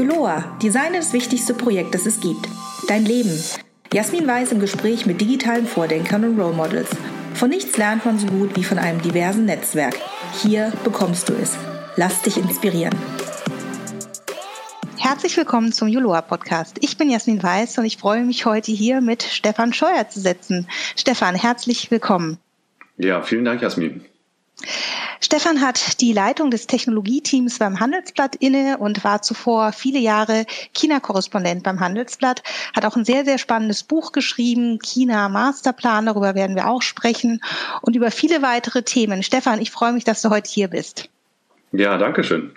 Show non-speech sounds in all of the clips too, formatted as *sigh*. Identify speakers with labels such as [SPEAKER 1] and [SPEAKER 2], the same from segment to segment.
[SPEAKER 1] Juloa, Design ist das wichtigste Projekt, das es gibt. Dein Leben. Jasmin Weiß im Gespräch mit digitalen Vordenkern und Role Models. Von nichts lernt man so gut wie von einem diversen Netzwerk. Hier bekommst du es. Lass dich inspirieren. Herzlich willkommen zum Juloa Podcast. Ich bin Jasmin Weiß und ich freue mich heute hier mit Stefan Scheuer zu setzen. Stefan, herzlich willkommen.
[SPEAKER 2] Ja, vielen Dank, Jasmin.
[SPEAKER 1] Stefan hat die Leitung des Technologieteams beim Handelsblatt inne und war zuvor viele Jahre China-Korrespondent beim Handelsblatt, hat auch ein sehr, sehr spannendes Buch geschrieben, China Masterplan, darüber werden wir auch sprechen und über viele weitere Themen. Stefan, ich freue mich, dass du heute hier bist.
[SPEAKER 2] Ja, danke schön.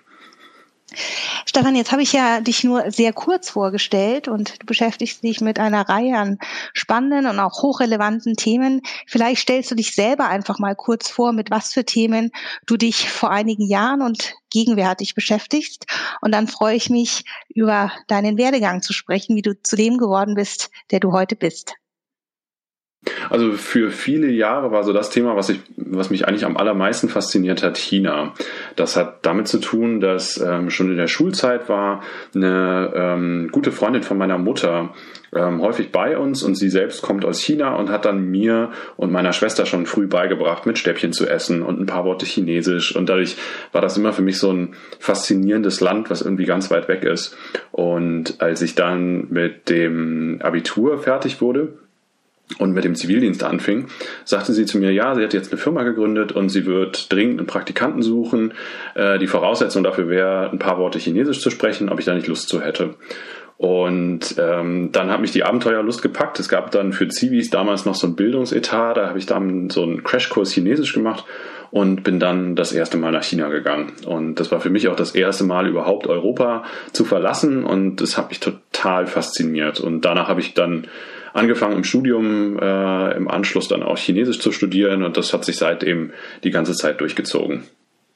[SPEAKER 1] Stefan, jetzt habe ich ja dich nur sehr kurz vorgestellt und du beschäftigst dich mit einer Reihe an spannenden und auch hochrelevanten Themen. Vielleicht stellst du dich selber einfach mal kurz vor, mit was für Themen du dich vor einigen Jahren und gegenwärtig beschäftigst. Und dann freue ich mich, über deinen Werdegang zu sprechen, wie du zu dem geworden bist, der du heute bist.
[SPEAKER 2] Also für viele Jahre war so das Thema, was, ich, was mich eigentlich am allermeisten fasziniert hat, China. Das hat damit zu tun, dass ähm, schon in der Schulzeit war eine ähm, gute Freundin von meiner Mutter ähm, häufig bei uns und sie selbst kommt aus China und hat dann mir und meiner Schwester schon früh beigebracht, mit Stäbchen zu essen und ein paar Worte Chinesisch. Und dadurch war das immer für mich so ein faszinierendes Land, was irgendwie ganz weit weg ist. Und als ich dann mit dem Abitur fertig wurde, und mit dem Zivildienst anfing, sagte sie zu mir, ja, sie hat jetzt eine Firma gegründet und sie wird dringend einen Praktikanten suchen. Äh, die Voraussetzung dafür wäre, ein paar Worte Chinesisch zu sprechen, ob ich da nicht Lust zu hätte. Und ähm, dann hat mich die Abenteuerlust gepackt. Es gab dann für Zivis damals noch so ein Bildungsetat, da habe ich dann so einen Crashkurs Chinesisch gemacht und bin dann das erste Mal nach China gegangen. Und das war für mich auch das erste Mal überhaupt Europa zu verlassen und das hat mich total fasziniert. Und danach habe ich dann angefangen im Studium, äh, im Anschluss dann auch Chinesisch zu studieren und das hat sich seitdem die ganze Zeit durchgezogen.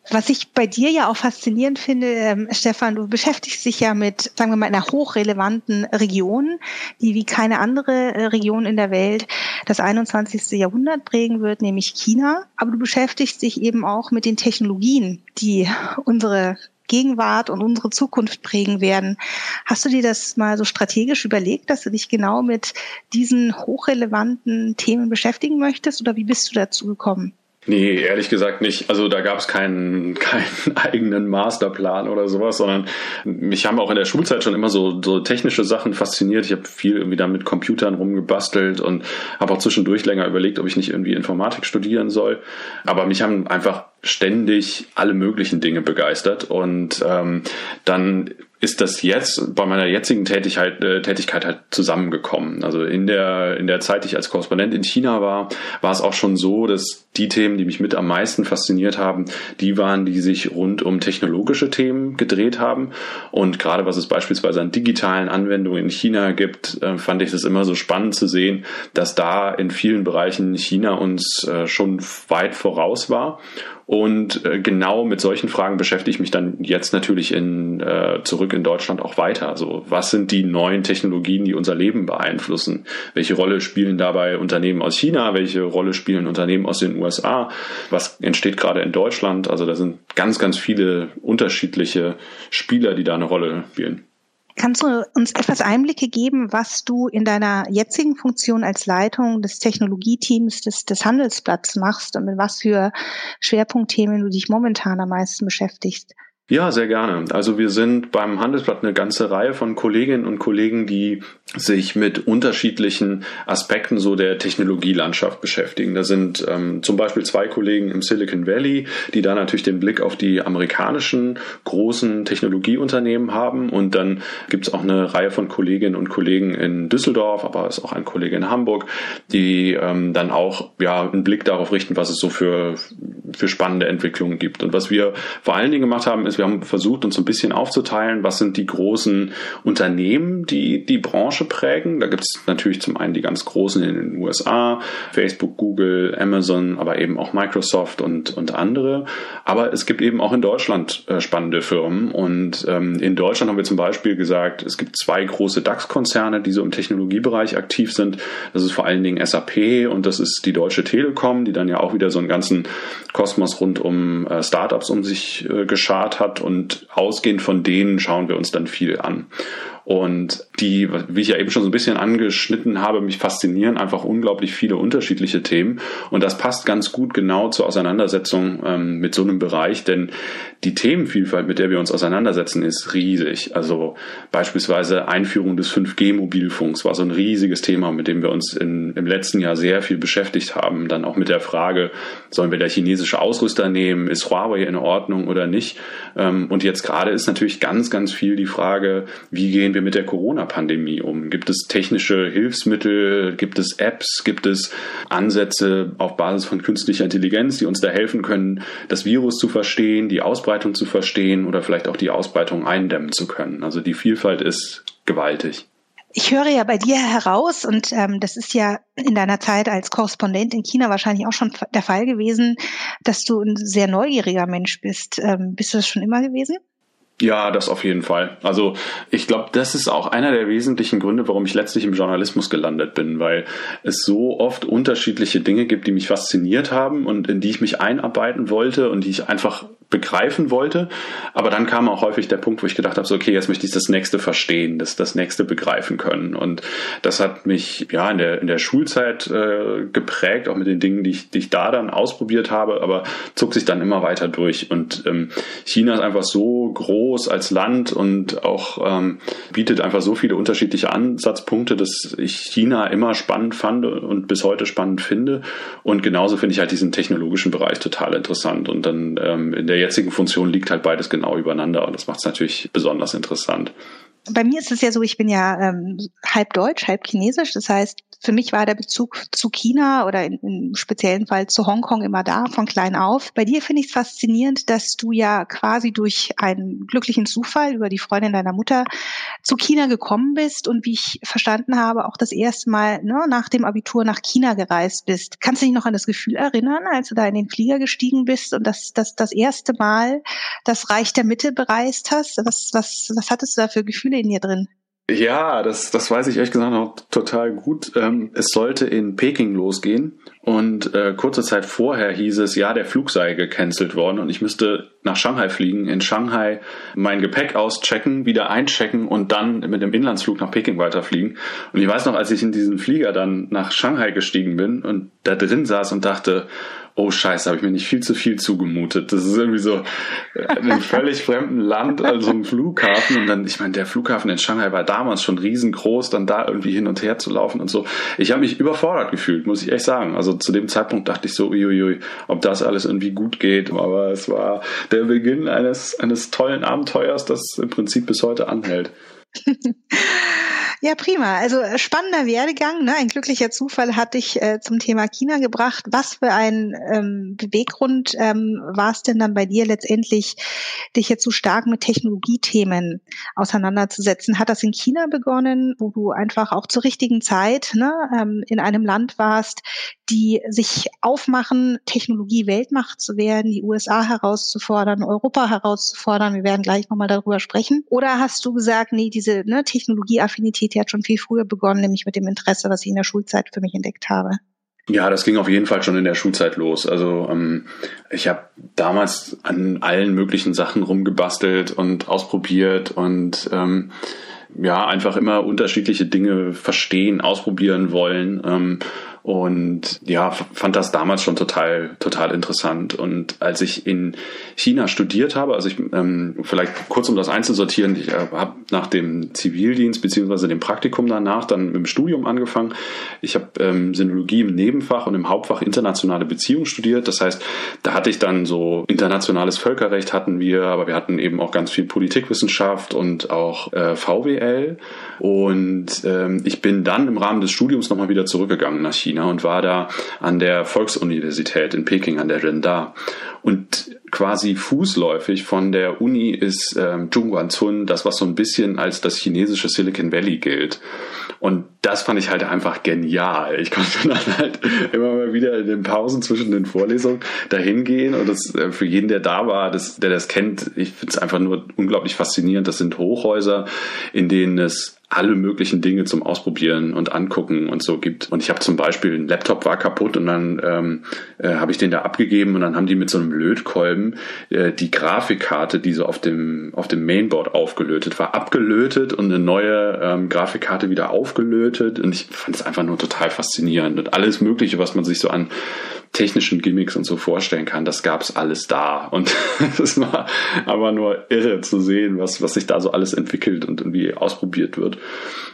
[SPEAKER 1] Was ich bei dir ja auch faszinierend finde, ähm, Stefan, du beschäftigst dich ja mit, sagen wir mal, einer hochrelevanten Region, die wie keine andere äh, Region in der Welt das 21. Jahrhundert prägen wird, nämlich China. Aber du beschäftigst dich eben auch mit den Technologien, die unsere Gegenwart und unsere Zukunft prägen werden. Hast du dir das mal so strategisch überlegt, dass du dich genau mit diesen hochrelevanten Themen beschäftigen möchtest oder wie bist du dazu gekommen?
[SPEAKER 2] Nee, ehrlich gesagt nicht. Also da gab es keinen, *laughs* keinen eigenen Masterplan oder sowas, sondern mich haben auch in der Schulzeit schon immer so, so technische Sachen fasziniert. Ich habe viel irgendwie da mit Computern rumgebastelt und habe auch zwischendurch länger überlegt, ob ich nicht irgendwie Informatik studieren soll. Aber mich haben einfach ständig alle möglichen Dinge begeistert und ähm, dann ist das jetzt bei meiner jetzigen Tätigkeit, äh, Tätigkeit halt zusammengekommen. Also in der, in der Zeit, die ich als Korrespondent in China war, war es auch schon so, dass die Themen, die mich mit am meisten fasziniert haben, die waren, die sich rund um technologische Themen gedreht haben. Und gerade was es beispielsweise an digitalen Anwendungen in China gibt, äh, fand ich es immer so spannend zu sehen, dass da in vielen Bereichen China uns äh, schon weit voraus war und äh, genau mit solchen Fragen beschäftige ich mich dann jetzt natürlich in, äh, zurück in Deutschland auch weiter. Also was sind die neuen Technologien, die unser Leben beeinflussen? Welche Rolle spielen dabei Unternehmen aus China? Welche Rolle spielen Unternehmen aus den USA? Was entsteht gerade in Deutschland? Also da sind ganz, ganz viele unterschiedliche Spieler, die da eine Rolle spielen.
[SPEAKER 1] Kannst du uns etwas Einblicke geben, was du in deiner jetzigen Funktion als Leitung des Technologieteams des, des Handelsblatts machst und mit was für Schwerpunktthemen du dich momentan am meisten beschäftigst?
[SPEAKER 2] Ja, sehr gerne. Also wir sind beim Handelsblatt eine ganze Reihe von Kolleginnen und Kollegen, die sich mit unterschiedlichen Aspekten so der Technologielandschaft beschäftigen. Da sind ähm, zum Beispiel zwei Kollegen im Silicon Valley, die da natürlich den Blick auf die amerikanischen großen Technologieunternehmen haben. Und dann gibt es auch eine Reihe von Kolleginnen und Kollegen in Düsseldorf, aber es ist auch ein Kollege in Hamburg, die ähm, dann auch ja einen Blick darauf richten, was es so für, für spannende Entwicklungen gibt. Und was wir vor allen Dingen gemacht haben, ist, wir haben versucht, uns ein bisschen aufzuteilen, was sind die großen Unternehmen, die die Branche prägen. Da gibt es natürlich zum einen die ganz großen in den USA, Facebook, Google, Amazon, aber eben auch Microsoft und, und andere. Aber es gibt eben auch in Deutschland äh, spannende Firmen. Und ähm, in Deutschland haben wir zum Beispiel gesagt, es gibt zwei große DAX-Konzerne, die so im Technologiebereich aktiv sind. Das ist vor allen Dingen SAP und das ist die Deutsche Telekom, die dann ja auch wieder so einen ganzen Kosmos rund um äh, Startups um sich äh, geschart hat. Und ausgehend von denen schauen wir uns dann viel an. Und die, wie ich ja eben schon so ein bisschen angeschnitten habe, mich faszinieren einfach unglaublich viele unterschiedliche Themen. Und das passt ganz gut genau zur Auseinandersetzung ähm, mit so einem Bereich, denn die Themenvielfalt, mit der wir uns auseinandersetzen, ist riesig. Also beispielsweise Einführung des 5G-Mobilfunks war so ein riesiges Thema, mit dem wir uns in, im letzten Jahr sehr viel beschäftigt haben. Dann auch mit der Frage, sollen wir der chinesische Ausrüster nehmen? Ist Huawei in Ordnung oder nicht? Ähm, und jetzt gerade ist natürlich ganz, ganz viel die Frage, wie gehen wir mit der Corona-Pandemie um? Gibt es technische Hilfsmittel? Gibt es Apps? Gibt es Ansätze auf Basis von künstlicher Intelligenz, die uns da helfen können, das Virus zu verstehen, die Ausbreitung Ausbreitung zu verstehen oder vielleicht auch die Ausbreitung eindämmen zu können. Also die Vielfalt ist gewaltig.
[SPEAKER 1] Ich höre ja bei dir heraus, und ähm, das ist ja in deiner Zeit als Korrespondent in China wahrscheinlich auch schon der Fall gewesen, dass du ein sehr neugieriger Mensch bist. Ähm, bist du das schon immer gewesen?
[SPEAKER 2] Ja, das auf jeden Fall. Also ich glaube, das ist auch einer der wesentlichen Gründe, warum ich letztlich im Journalismus gelandet bin, weil es so oft unterschiedliche Dinge gibt, die mich fasziniert haben und in die ich mich einarbeiten wollte und die ich einfach begreifen wollte. Aber dann kam auch häufig der Punkt, wo ich gedacht habe, so, okay, jetzt möchte ich das nächste verstehen, das, das nächste begreifen können. Und das hat mich ja in der, in der Schulzeit äh, geprägt, auch mit den Dingen, die ich, die ich da dann ausprobiert habe, aber zog sich dann immer weiter durch. Und ähm, China ist einfach so groß als Land und auch ähm, bietet einfach so viele unterschiedliche Ansatzpunkte, dass ich China immer spannend fand und bis heute spannend finde. Und genauso finde ich halt diesen technologischen Bereich total interessant. Und dann ähm, in der der jetzigen Funktion liegt halt beides genau übereinander und das macht es natürlich besonders interessant.
[SPEAKER 1] Bei mir ist es ja so, ich bin ja ähm, halb deutsch, halb chinesisch. Das heißt, für mich war der Bezug zu China oder in, im speziellen Fall zu Hongkong immer da, von klein auf. Bei dir finde ich es faszinierend, dass du ja quasi durch einen glücklichen Zufall über die Freundin deiner Mutter zu China gekommen bist und wie ich verstanden habe, auch das erste Mal ne, nach dem Abitur nach China gereist bist. Kannst du dich noch an das Gefühl erinnern, als du da in den Flieger gestiegen bist und das, das, das erste Mal das Reich der Mitte bereist hast? Was, was, was hattest du da für Gefühle in dir drin?
[SPEAKER 2] Ja, das, das weiß ich ehrlich gesagt noch total gut. Ähm, es sollte in Peking losgehen und äh, kurze Zeit vorher hieß es, ja, der Flug sei gecancelt worden und ich müsste nach Shanghai fliegen, in Shanghai mein Gepäck auschecken, wieder einchecken und dann mit dem Inlandsflug nach Peking weiterfliegen. Und ich weiß noch, als ich in diesen Flieger dann nach Shanghai gestiegen bin und da drin saß und dachte, oh Scheiße, habe ich mir nicht viel zu viel zugemutet. Das ist irgendwie so in einem völlig fremden Land, also ein Flughafen. Und dann, ich meine, der Flughafen in Shanghai war damals schon riesengroß, dann da irgendwie hin und her zu laufen und so. Ich habe mich überfordert gefühlt, muss ich echt sagen. Also zu dem Zeitpunkt dachte ich so, uiuiui, ob das alles irgendwie gut geht. Aber es war der Beginn eines, eines tollen Abenteuers, das im Prinzip bis heute anhält. *laughs*
[SPEAKER 1] Ja, prima. Also äh, spannender Werdegang. Ne? Ein glücklicher Zufall hat dich äh, zum Thema China gebracht. Was für ein ähm, Beweggrund ähm, war es denn dann bei dir letztendlich, dich jetzt so stark mit Technologiethemen auseinanderzusetzen? Hat das in China begonnen, wo du einfach auch zur richtigen Zeit ne, ähm, in einem Land warst, die sich aufmachen, Technologie Weltmacht zu werden, die USA herauszufordern, Europa herauszufordern? Wir werden gleich nochmal darüber sprechen. Oder hast du gesagt, nee, diese ne, Technologieaffinität Kreativität hat schon viel früher begonnen, nämlich mit dem Interesse, was ich in der Schulzeit für mich entdeckt habe.
[SPEAKER 2] Ja, das ging auf jeden Fall schon in der Schulzeit los. Also ähm, ich habe damals an allen möglichen Sachen rumgebastelt und ausprobiert und ähm, ja, einfach immer unterschiedliche Dinge verstehen, ausprobieren wollen. Ähm, und ja, fand das damals schon total, total interessant. Und als ich in China studiert habe, also ich ähm, vielleicht kurz um das einzusortieren, ich äh, habe nach dem Zivildienst beziehungsweise dem Praktikum danach dann mit dem Studium angefangen. Ich habe ähm, Sinologie im Nebenfach und im Hauptfach internationale Beziehungen studiert. Das heißt, da hatte ich dann so internationales Völkerrecht hatten wir, aber wir hatten eben auch ganz viel Politikwissenschaft und auch äh, VWL. Und ähm, ich bin dann im Rahmen des Studiums nochmal wieder zurückgegangen nach China und war da an der Volksuniversität in Peking, an der Renda. Und quasi fußläufig von der Uni ist ähm, Zhongguancun das, was so ein bisschen als das chinesische Silicon Valley gilt. Und das fand ich halt einfach genial. Ich konnte dann halt immer mal wieder in den Pausen zwischen den Vorlesungen dahin gehen und das äh, für jeden, der da war, das, der das kennt, ich finde es einfach nur unglaublich faszinierend. Das sind Hochhäuser, in denen es alle möglichen Dinge zum Ausprobieren und Angucken und so gibt. Und ich habe zum Beispiel, ein Laptop war kaputt und dann ähm, äh, habe ich den da abgegeben und dann haben die mit so einem Lötkolben äh, die Grafikkarte, die so auf dem, auf dem Mainboard aufgelötet war, abgelötet und eine neue ähm, Grafikkarte wieder aufgelötet. Und ich fand es einfach nur total faszinierend. Und alles Mögliche, was man sich so an technischen Gimmicks und so vorstellen kann, das gab's alles da. Und *laughs* es war aber nur irre zu sehen, was, was sich da so alles entwickelt und irgendwie ausprobiert wird.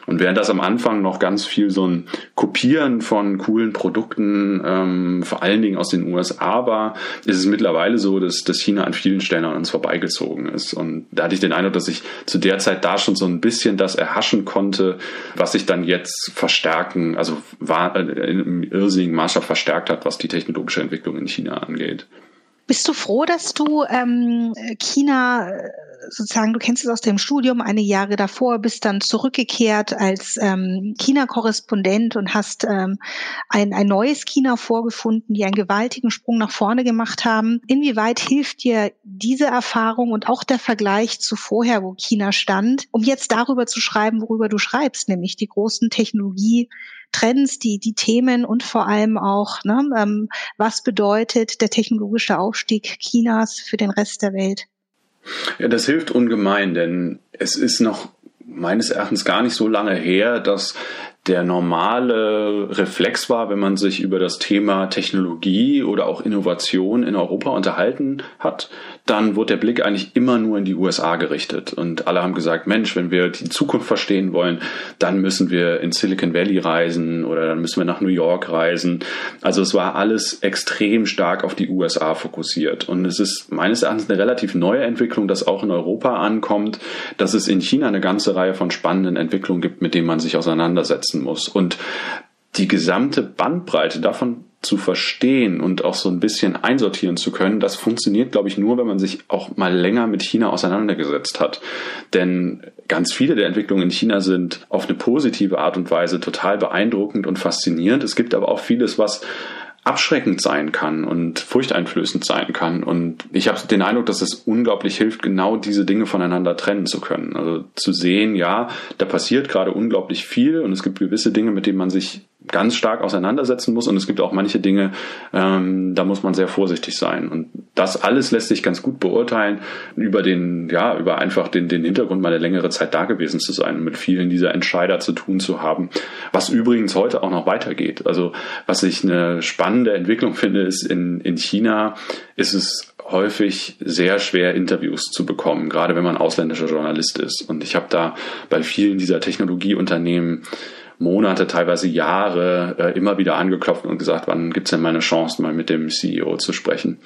[SPEAKER 2] Und während das am Anfang noch ganz viel so ein Kopieren von coolen Produkten, ähm, vor allen Dingen aus den USA war, ist es mittlerweile so, dass, dass China an vielen Stellen an uns vorbeigezogen ist. Und da hatte ich den Eindruck, dass ich zu der Zeit da schon so ein bisschen das erhaschen konnte, was sich dann jetzt verstärken, also war, äh, im irrsinnigen Maßstab verstärkt hat, was die technologische Entwicklung in China angeht.
[SPEAKER 1] Bist du froh, dass du ähm, China sozusagen, du kennst es aus dem Studium, einige Jahre davor, bist dann zurückgekehrt als ähm, China-Korrespondent und hast ähm, ein, ein neues China vorgefunden, die einen gewaltigen Sprung nach vorne gemacht haben. Inwieweit hilft dir diese Erfahrung und auch der Vergleich zu vorher, wo China stand, um jetzt darüber zu schreiben, worüber du schreibst, nämlich die großen Technologie Trends, die, die Themen und vor allem auch, ne, ähm, was bedeutet der technologische Aufstieg Chinas für den Rest der Welt?
[SPEAKER 2] Ja, das hilft ungemein, denn es ist noch meines Erachtens gar nicht so lange her, dass der normale Reflex war, wenn man sich über das Thema Technologie oder auch Innovation in Europa unterhalten hat, dann wurde der Blick eigentlich immer nur in die USA gerichtet. Und alle haben gesagt, Mensch, wenn wir die Zukunft verstehen wollen, dann müssen wir in Silicon Valley reisen oder dann müssen wir nach New York reisen. Also es war alles extrem stark auf die USA fokussiert. Und es ist meines Erachtens eine relativ neue Entwicklung, dass auch in Europa ankommt, dass es in China eine ganze Reihe von spannenden Entwicklungen gibt, mit denen man sich auseinandersetzen muss. Und die gesamte Bandbreite davon zu verstehen und auch so ein bisschen einsortieren zu können, das funktioniert, glaube ich, nur, wenn man sich auch mal länger mit China auseinandergesetzt hat. Denn ganz viele der Entwicklungen in China sind auf eine positive Art und Weise total beeindruckend und faszinierend. Es gibt aber auch vieles, was abschreckend sein kann und furchteinflößend sein kann. Und ich habe den Eindruck, dass es unglaublich hilft, genau diese Dinge voneinander trennen zu können. Also zu sehen, ja, da passiert gerade unglaublich viel und es gibt gewisse Dinge, mit denen man sich ganz stark auseinandersetzen muss und es gibt auch manche Dinge, ähm, da muss man sehr vorsichtig sein. Und das alles lässt sich ganz gut beurteilen über den, ja, über einfach den, den Hintergrund mal eine längere Zeit da gewesen zu sein und mit vielen dieser Entscheider zu tun zu haben, was übrigens heute auch noch weitergeht. Also was ich eine spannende Entwicklung finde, ist in, in China ist es häufig sehr schwer, Interviews zu bekommen, gerade wenn man ausländischer Journalist ist. Und ich habe da bei vielen dieser Technologieunternehmen Monate, teilweise Jahre äh, immer wieder angeklopft und gesagt, wann gibt's denn mal eine Chance, mal mit dem CEO zu sprechen.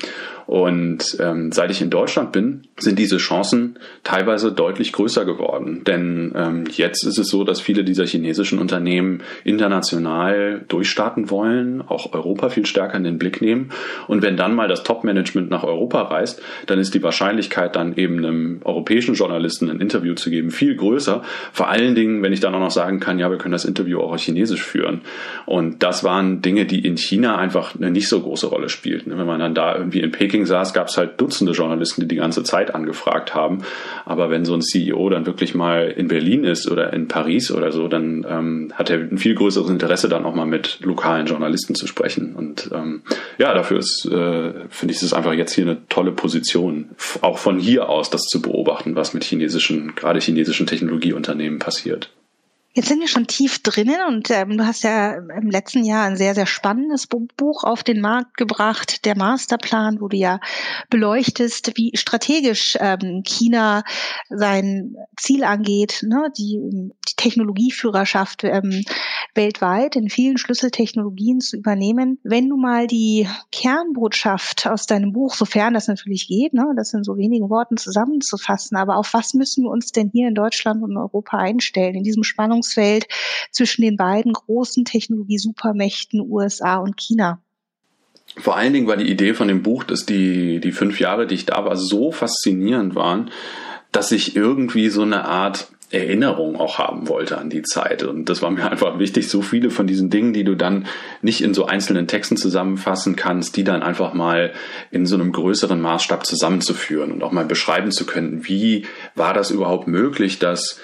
[SPEAKER 2] Und ähm, seit ich in Deutschland bin, sind diese Chancen teilweise deutlich größer geworden. Denn ähm, jetzt ist es so, dass viele dieser chinesischen Unternehmen international durchstarten wollen, auch Europa viel stärker in den Blick nehmen. Und wenn dann mal das Top-Management nach Europa reist, dann ist die Wahrscheinlichkeit, dann eben einem europäischen Journalisten ein Interview zu geben, viel größer. Vor allen Dingen, wenn ich dann auch noch sagen kann, ja, wir können das Interview auch auf Chinesisch führen. Und das waren Dinge, die in China einfach eine nicht so große Rolle spielten. Wenn man dann da irgendwie in Peking saß, gab es halt Dutzende Journalisten, die die ganze Zeit angefragt haben. Aber wenn so ein CEO dann wirklich mal in Berlin ist oder in Paris oder so, dann ähm, hat er ein viel größeres Interesse, dann auch mal mit lokalen Journalisten zu sprechen. Und ähm, ja, dafür ist, äh, finde ich, es einfach jetzt hier eine tolle Position, auch von hier aus das zu beobachten, was mit chinesischen, gerade chinesischen Technologieunternehmen passiert.
[SPEAKER 1] Jetzt sind wir schon tief drinnen und ähm, du hast ja im letzten Jahr ein sehr, sehr spannendes Buch auf den Markt gebracht, der Masterplan, wo du ja beleuchtest, wie strategisch ähm, China sein Ziel angeht, ne, die, Technologieführerschaft ähm, weltweit in vielen Schlüsseltechnologien zu übernehmen. Wenn du mal die Kernbotschaft aus deinem Buch, sofern das natürlich geht, ne, das in so wenigen Worten zusammenzufassen, aber auf was müssen wir uns denn hier in Deutschland und Europa einstellen, in diesem Spannungs Spannungsfeld zwischen den beiden großen Technologie-Supermächten USA und China?
[SPEAKER 2] Vor allen Dingen war die Idee von dem Buch, dass die, die fünf Jahre, die ich da war, so faszinierend waren, dass ich irgendwie so eine Art Erinnerung auch haben wollte an die Zeit. Und das war mir einfach wichtig, so viele von diesen Dingen, die du dann nicht in so einzelnen Texten zusammenfassen kannst, die dann einfach mal in so einem größeren Maßstab zusammenzuführen und auch mal beschreiben zu können, wie war das überhaupt möglich, dass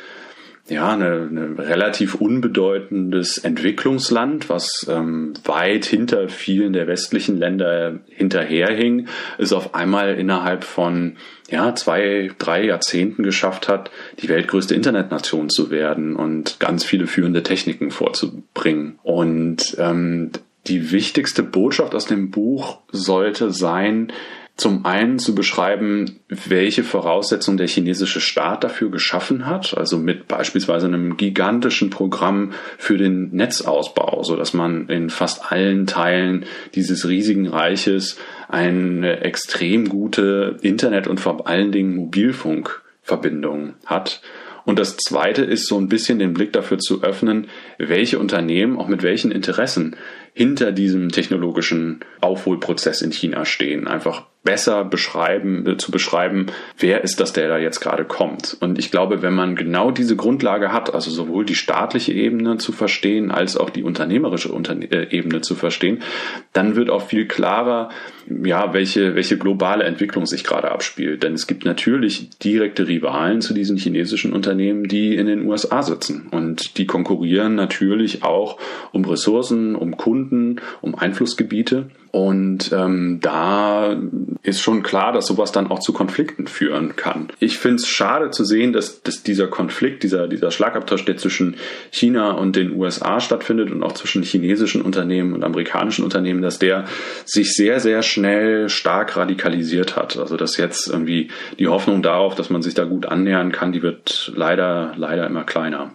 [SPEAKER 2] ja, eine, eine relativ unbedeutendes Entwicklungsland, was ähm, weit hinter vielen der westlichen Länder hinterherhing, es auf einmal innerhalb von ja, zwei, drei Jahrzehnten geschafft hat, die weltgrößte Internetnation zu werden und ganz viele führende Techniken vorzubringen. Und ähm, die wichtigste Botschaft aus dem Buch sollte sein, zum einen zu beschreiben, welche Voraussetzungen der chinesische Staat dafür geschaffen hat, also mit beispielsweise einem gigantischen Programm für den Netzausbau, so dass man in fast allen Teilen dieses riesigen Reiches eine extrem gute Internet- und vor allen Dingen Mobilfunkverbindung hat. Und das zweite ist so ein bisschen den Blick dafür zu öffnen, welche Unternehmen auch mit welchen Interessen hinter diesem technologischen Aufholprozess in China stehen. Einfach besser beschreiben, äh, zu beschreiben, wer ist das, der da jetzt gerade kommt. Und ich glaube, wenn man genau diese Grundlage hat, also sowohl die staatliche Ebene zu verstehen, als auch die unternehmerische Unterne äh, Ebene zu verstehen, dann wird auch viel klarer, ja, welche, welche globale Entwicklung sich gerade abspielt. Denn es gibt natürlich direkte Rivalen zu diesen chinesischen Unternehmen, die in den USA sitzen. Und die konkurrieren natürlich auch um Ressourcen, um Kunden, um Einflussgebiete. Und ähm, da ist schon klar, dass sowas dann auch zu Konflikten führen kann. Ich finde es schade zu sehen, dass, dass dieser Konflikt, dieser, dieser Schlagabtausch, der zwischen China und den USA stattfindet und auch zwischen chinesischen Unternehmen und amerikanischen Unternehmen, dass der sich sehr, sehr schnell stark radikalisiert hat. Also dass jetzt irgendwie die Hoffnung darauf, dass man sich da gut annähern kann, die wird leider, leider immer kleiner.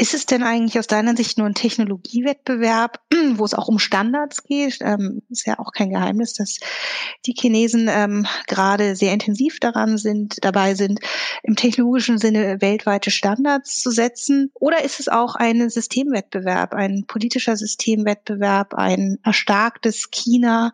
[SPEAKER 1] Ist es denn eigentlich aus deiner Sicht nur ein Technologiewettbewerb, *clears throat* wo es auch um Standards geht? Ähm, ist ja auch kein Geheimnis, dass die Chinesen ähm, gerade sehr intensiv daran sind, dabei sind, im technologischen Sinne weltweite Standards zu setzen. Oder ist es auch ein Systemwettbewerb, ein politischer Systemwettbewerb, ein erstarktes China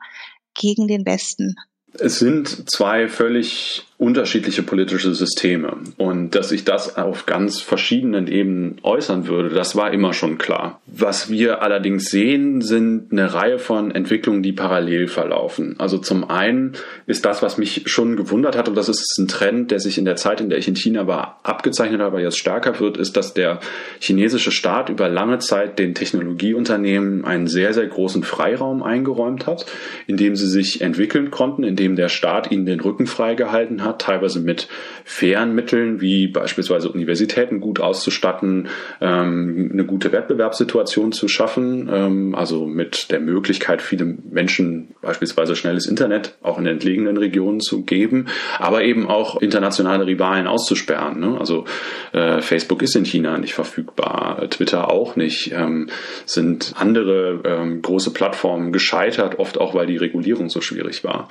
[SPEAKER 1] gegen den Westen?
[SPEAKER 2] Es sind zwei völlig unterschiedliche politische Systeme. Und dass sich das auf ganz verschiedenen Ebenen äußern würde, das war immer schon klar. Was wir allerdings sehen, sind eine Reihe von Entwicklungen, die parallel verlaufen. Also zum einen ist das, was mich schon gewundert hat, und das ist ein Trend, der sich in der Zeit, in der ich in China war, abgezeichnet hat, aber jetzt stärker wird, ist, dass der chinesische Staat über lange Zeit den Technologieunternehmen einen sehr, sehr großen Freiraum eingeräumt hat, in dem sie sich entwickeln konnten, in dem der Staat ihnen den Rücken freigehalten hat hat, teilweise mit fairen Mitteln, wie beispielsweise Universitäten gut auszustatten, ähm, eine gute Wettbewerbssituation zu schaffen, ähm, also mit der Möglichkeit, viele Menschen beispielsweise schnelles Internet auch in entlegenen Regionen zu geben, aber eben auch internationale Rivalen auszusperren. Ne? Also äh, Facebook ist in China nicht verfügbar, Twitter auch nicht, ähm, sind andere ähm, große Plattformen gescheitert, oft auch, weil die Regulierung so schwierig war.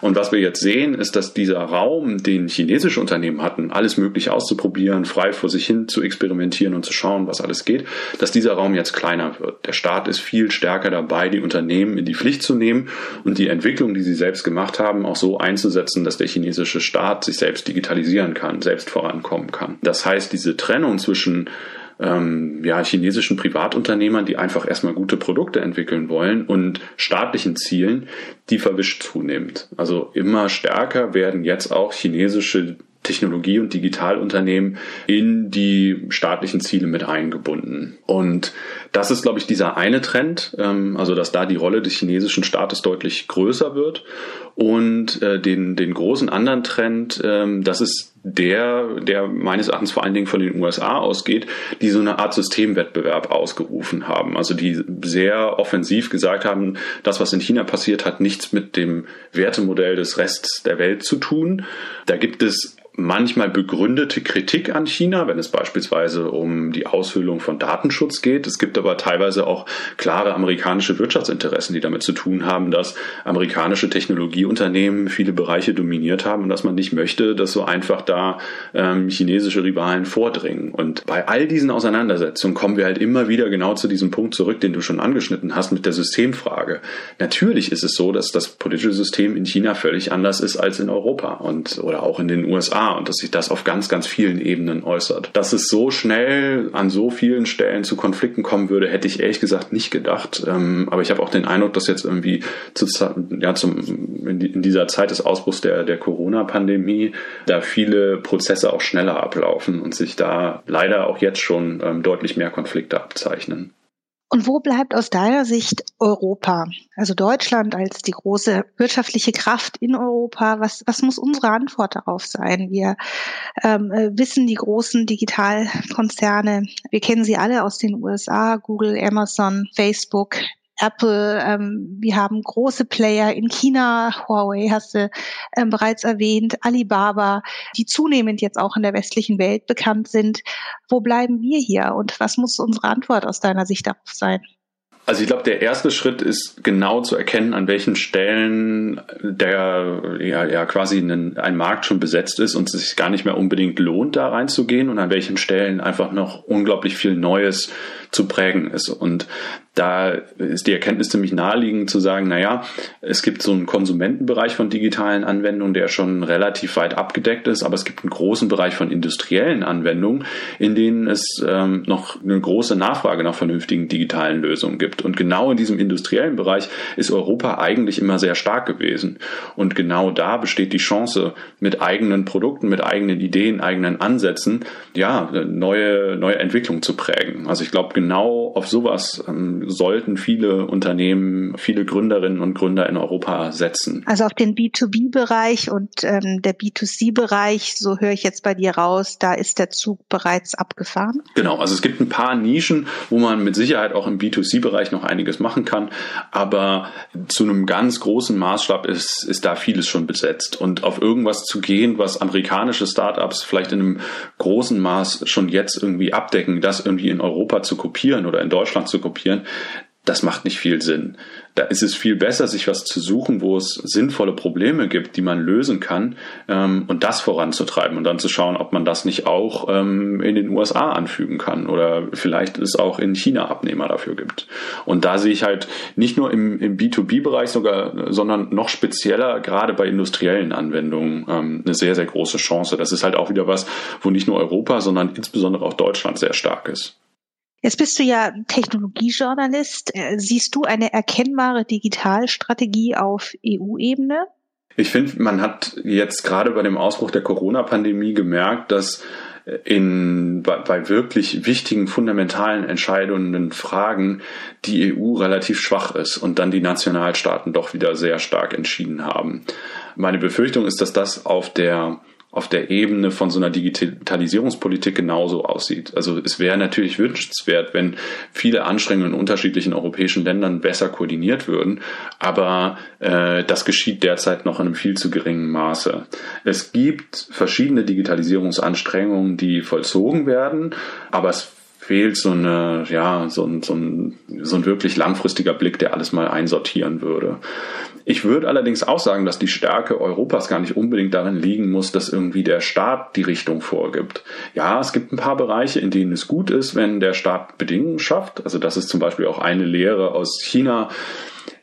[SPEAKER 2] Und was wir jetzt sehen, ist, dass dieser Raum Raum, den chinesische Unternehmen hatten, alles Mögliche auszuprobieren, frei vor sich hin zu experimentieren und zu schauen, was alles geht, dass dieser Raum jetzt kleiner wird. Der Staat ist viel stärker dabei, die Unternehmen in die Pflicht zu nehmen und die Entwicklung, die sie selbst gemacht haben, auch so einzusetzen, dass der chinesische Staat sich selbst digitalisieren kann, selbst vorankommen kann. Das heißt, diese Trennung zwischen ähm, ja, chinesischen Privatunternehmern, die einfach erstmal gute Produkte entwickeln wollen und staatlichen Zielen, die verwischt zunehmend. Also immer stärker werden jetzt auch chinesische Technologie- und Digitalunternehmen in die staatlichen Ziele mit eingebunden. Und das ist, glaube ich, dieser eine Trend, ähm, also dass da die Rolle des chinesischen Staates deutlich größer wird. Und äh, den, den großen anderen Trend, ähm, das ist der, der meines Erachtens vor allen Dingen von den USA ausgeht, die so eine Art Systemwettbewerb ausgerufen haben. Also die sehr offensiv gesagt haben, das, was in China passiert, hat nichts mit dem Wertemodell des Rests der Welt zu tun. Da gibt es manchmal begründete Kritik an China, wenn es beispielsweise um die Aushöhlung von Datenschutz geht. Es gibt aber teilweise auch klare amerikanische Wirtschaftsinteressen, die damit zu tun haben, dass amerikanische Technologieunternehmen viele Bereiche dominiert haben und dass man nicht möchte, dass so einfach da ähm, chinesische Rivalen vordringen. Und bei all diesen Auseinandersetzungen kommen wir halt immer wieder genau zu diesem Punkt zurück, den du schon angeschnitten hast mit der Systemfrage. Natürlich ist es so, dass das politische System in China völlig anders ist als in Europa und oder auch in den USA und dass sich das auf ganz, ganz vielen Ebenen äußert. Dass es so schnell an so vielen Stellen zu Konflikten kommen würde, hätte ich ehrlich gesagt nicht gedacht. Ähm, aber ich habe auch den Eindruck, dass jetzt irgendwie zu, ja, zum, in dieser Zeit des Ausbruchs der, der Corona-Pandemie da viele Prozesse auch schneller ablaufen und sich da leider auch jetzt schon ähm, deutlich mehr Konflikte abzeichnen.
[SPEAKER 1] Und wo bleibt aus deiner Sicht Europa? Also Deutschland als die große wirtschaftliche Kraft in Europa. Was, was muss unsere Antwort darauf sein? Wir ähm, äh, wissen die großen Digitalkonzerne, wir kennen sie alle aus den USA, Google, Amazon, Facebook, Apple, ähm, wir haben große Player in China, Huawei hast du ähm, bereits erwähnt, Alibaba, die zunehmend jetzt auch in der westlichen Welt bekannt sind. Wo bleiben wir hier und was muss unsere Antwort aus deiner Sicht darauf sein?
[SPEAKER 2] Also ich glaube, der erste Schritt ist genau zu erkennen, an welchen Stellen der ja, ja quasi ein, ein Markt schon besetzt ist und es sich gar nicht mehr unbedingt lohnt, da reinzugehen und an welchen Stellen einfach noch unglaublich viel Neues zu prägen ist. Und da ist die Erkenntnis ziemlich naheliegend zu sagen, naja, es gibt so einen Konsumentenbereich von digitalen Anwendungen, der schon relativ weit abgedeckt ist, aber es gibt einen großen Bereich von industriellen Anwendungen, in denen es ähm, noch eine große Nachfrage nach vernünftigen digitalen Lösungen gibt. Und genau in diesem industriellen Bereich ist Europa eigentlich immer sehr stark gewesen. Und genau da besteht die Chance, mit eigenen Produkten, mit eigenen Ideen, eigenen Ansätzen, ja, neue, neue Entwicklung zu prägen. Also ich glaube, genau auf sowas ähm, sollten viele Unternehmen, viele Gründerinnen und Gründer in Europa setzen.
[SPEAKER 1] Also auf den B2B-Bereich und ähm, der B2C-Bereich, so höre ich jetzt bei dir raus, da ist der Zug bereits abgefahren.
[SPEAKER 2] Genau, also es gibt ein paar Nischen, wo man mit Sicherheit auch im B2C-Bereich noch einiges machen kann, aber zu einem ganz großen Maßstab ist, ist da vieles schon besetzt. Und auf irgendwas zu gehen, was amerikanische Startups vielleicht in einem großen Maß schon jetzt irgendwie abdecken, das irgendwie in Europa zu kopieren oder in Deutschland zu kopieren, das macht nicht viel Sinn. Da ist es viel besser, sich was zu suchen, wo es sinnvolle Probleme gibt, die man lösen kann ähm, und das voranzutreiben und dann zu schauen, ob man das nicht auch ähm, in den USA anfügen kann oder vielleicht es auch in China Abnehmer dafür gibt. Und da sehe ich halt nicht nur im, im B2B-Bereich sogar, sondern noch spezieller gerade bei industriellen Anwendungen ähm, eine sehr, sehr große Chance. Das ist halt auch wieder was, wo nicht nur Europa, sondern insbesondere auch Deutschland sehr stark ist.
[SPEAKER 1] Jetzt bist du ja Technologiejournalist. Äh, siehst du eine erkennbare Digitalstrategie auf EU-Ebene?
[SPEAKER 2] Ich finde, man hat jetzt gerade bei dem Ausbruch der Corona-Pandemie gemerkt, dass in, bei, bei wirklich wichtigen, fundamentalen entscheidenden Fragen die EU relativ schwach ist und dann die Nationalstaaten doch wieder sehr stark entschieden haben. Meine Befürchtung ist, dass das auf der auf der Ebene von so einer Digitalisierungspolitik genauso aussieht. Also es wäre natürlich wünschenswert, wenn viele Anstrengungen in unterschiedlichen europäischen Ländern besser koordiniert würden, aber äh, das geschieht derzeit noch in einem viel zu geringen Maße. Es gibt verschiedene Digitalisierungsanstrengungen, die vollzogen werden, aber es fehlt so eine, ja, so ein, so ein, so ein wirklich langfristiger Blick, der alles mal einsortieren würde. Ich würde allerdings auch sagen, dass die Stärke Europas gar nicht unbedingt darin liegen muss, dass irgendwie der Staat die Richtung vorgibt. Ja, es gibt ein paar Bereiche, in denen es gut ist, wenn der Staat Bedingungen schafft. Also das ist zum Beispiel auch eine Lehre aus China,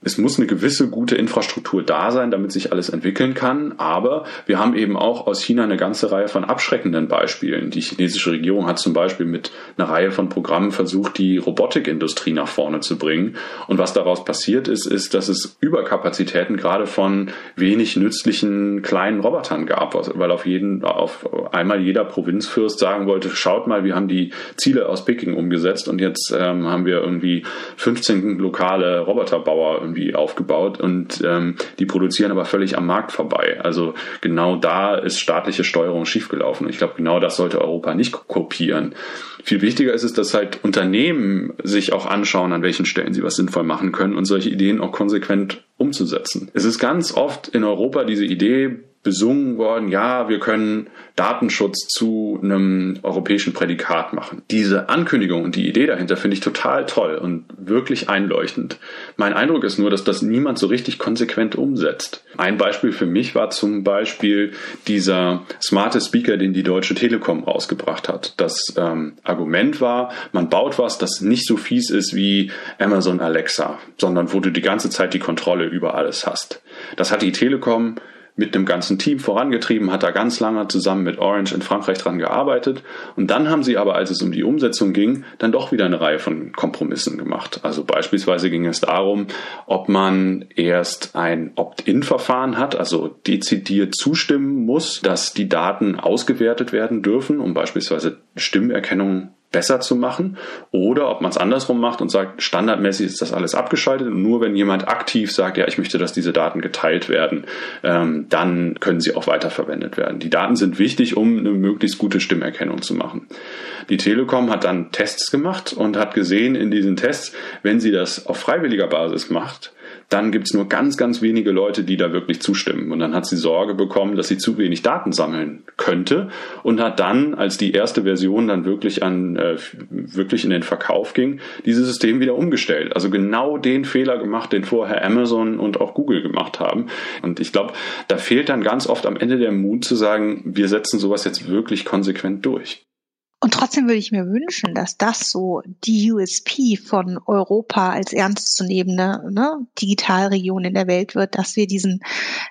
[SPEAKER 2] es muss eine gewisse gute Infrastruktur da sein, damit sich alles entwickeln kann. Aber wir haben eben auch aus China eine ganze Reihe von abschreckenden Beispielen. Die chinesische Regierung hat zum Beispiel mit einer Reihe von Programmen versucht, die Robotikindustrie nach vorne zu bringen. Und was daraus passiert ist, ist, dass es Überkapazitäten gerade von wenig nützlichen kleinen Robotern gab, weil auf jeden, auf einmal jeder Provinzfürst sagen wollte, schaut mal, wir haben die Ziele aus Peking umgesetzt und jetzt ähm, haben wir irgendwie 15 lokale Roboterbauer irgendwie aufgebaut und ähm, die produzieren aber völlig am Markt vorbei. Also genau da ist staatliche Steuerung schiefgelaufen. Und ich glaube, genau das sollte Europa nicht kopieren. Viel wichtiger ist es, dass halt Unternehmen sich auch anschauen, an welchen Stellen sie was sinnvoll machen können und solche Ideen auch konsequent umzusetzen. Es ist ganz oft in Europa diese Idee besungen worden, ja, wir können Datenschutz zu einem europäischen Prädikat machen. Diese Ankündigung und die Idee dahinter finde ich total toll und wirklich einleuchtend. Mein Eindruck ist nur, dass das niemand so richtig konsequent umsetzt. Ein Beispiel für mich war zum Beispiel dieser smarte Speaker, den die Deutsche Telekom rausgebracht hat. Das ähm, Argument war, man baut was, das nicht so fies ist wie Amazon Alexa, sondern wo du die ganze Zeit die Kontrolle über alles hast. Das hat die Telekom mit dem ganzen Team vorangetrieben, hat da ganz lange zusammen mit Orange in Frankreich dran gearbeitet. Und dann haben sie aber, als es um die Umsetzung ging, dann doch wieder eine Reihe von Kompromissen gemacht. Also beispielsweise ging es darum, ob man erst ein Opt-in-Verfahren hat, also dezidiert zustimmen muss, dass die Daten ausgewertet werden dürfen, um beispielsweise Stimmerkennung besser zu machen oder ob man es andersrum macht und sagt, standardmäßig ist das alles abgeschaltet und nur wenn jemand aktiv sagt, ja, ich möchte, dass diese Daten geteilt werden, ähm, dann können sie auch weiterverwendet werden. Die Daten sind wichtig, um eine möglichst gute Stimmerkennung zu machen. Die Telekom hat dann Tests gemacht und hat gesehen in diesen Tests, wenn sie das auf freiwilliger Basis macht, dann gibt es nur ganz, ganz wenige Leute, die da wirklich zustimmen. Und dann hat sie Sorge bekommen, dass sie zu wenig Daten sammeln könnte und hat dann, als die erste Version dann wirklich an äh, wirklich in den Verkauf ging, dieses System wieder umgestellt. Also genau den Fehler gemacht, den vorher Amazon und auch Google gemacht haben. Und ich glaube, da fehlt dann ganz oft am Ende der Mut zu sagen, wir setzen sowas jetzt wirklich konsequent durch.
[SPEAKER 1] Und trotzdem würde ich mir wünschen, dass das so die USP von Europa als ernstzunehmende ne, Digitalregion in der Welt wird, dass wir diesen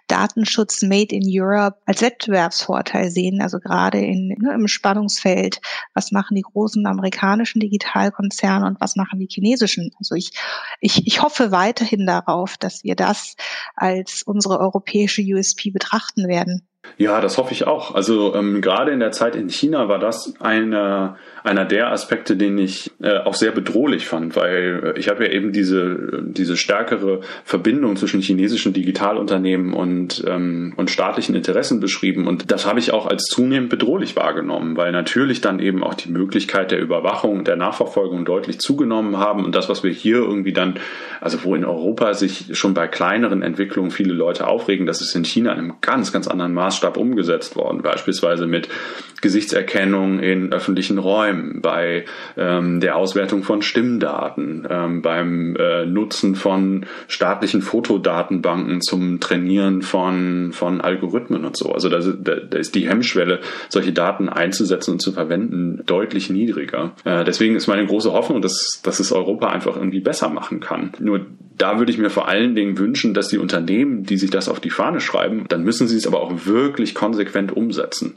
[SPEAKER 1] Datenschutz Made in Europe als Wettbewerbsvorteil sehen. Also gerade in, ne, im Spannungsfeld, was machen die großen amerikanischen Digitalkonzerne und was machen die chinesischen. Also ich, ich, ich hoffe weiterhin darauf, dass wir das als unsere europäische USP betrachten werden.
[SPEAKER 2] Ja, das hoffe ich auch. Also ähm, gerade in der Zeit in China war das einer einer der Aspekte, den ich äh, auch sehr bedrohlich fand, weil äh, ich habe ja eben diese diese stärkere Verbindung zwischen chinesischen Digitalunternehmen und ähm, und staatlichen Interessen beschrieben. Und das habe ich auch als zunehmend bedrohlich wahrgenommen, weil natürlich dann eben auch die Möglichkeit der Überwachung, der Nachverfolgung deutlich zugenommen haben. Und das, was wir hier irgendwie dann, also wo in Europa sich schon bei kleineren Entwicklungen viele Leute aufregen, das ist in China in einem ganz ganz anderen Maßstab umgesetzt worden, beispielsweise mit Gesichtserkennung in öffentlichen Räumen, bei ähm, der Auswertung von Stimmdaten, ähm, beim äh, Nutzen von staatlichen Fotodatenbanken zum Trainieren von, von Algorithmen und so. Also da, da, ist die Hemmschwelle, solche Daten einzusetzen und zu verwenden, deutlich niedriger. Äh, deswegen ist meine große Hoffnung, dass, dass es Europa einfach irgendwie besser machen kann. Nur da würde ich mir vor allen Dingen wünschen, dass die Unternehmen, die sich das auf die Fahne schreiben, dann müssen sie es aber auch wirklich konsequent umsetzen.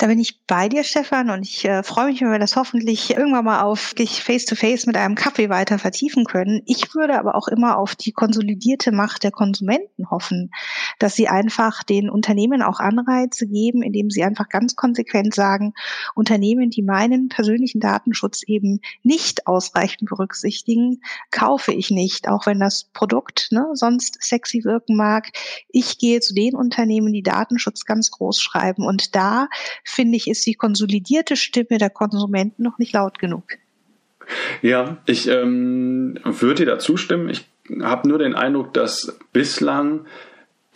[SPEAKER 1] Da bin ich bei dir, Stefan, und ich äh, freue mich, wenn wir das hoffentlich irgendwann mal auf dich face-to-face mit einem Kaffee weiter vertiefen können. Ich würde aber auch immer auf die konsolidierte Macht der Konsumenten hoffen, dass sie einfach den Unternehmen auch Anreize geben, indem sie einfach ganz konsequent sagen, Unternehmen, die meinen persönlichen Datenschutz eben nicht ausreichend berücksichtigen, kaufe ich nicht, auch wenn das Produkt ne, sonst sexy wirken mag. Ich gehe zu den Unternehmen, die Datenschutz ganz groß schreiben und da finde ich, ist die konsolidierte Stimme der Konsumenten noch nicht laut genug.
[SPEAKER 2] Ja, ich ähm, würde dir da zustimmen. Ich habe nur den Eindruck, dass bislang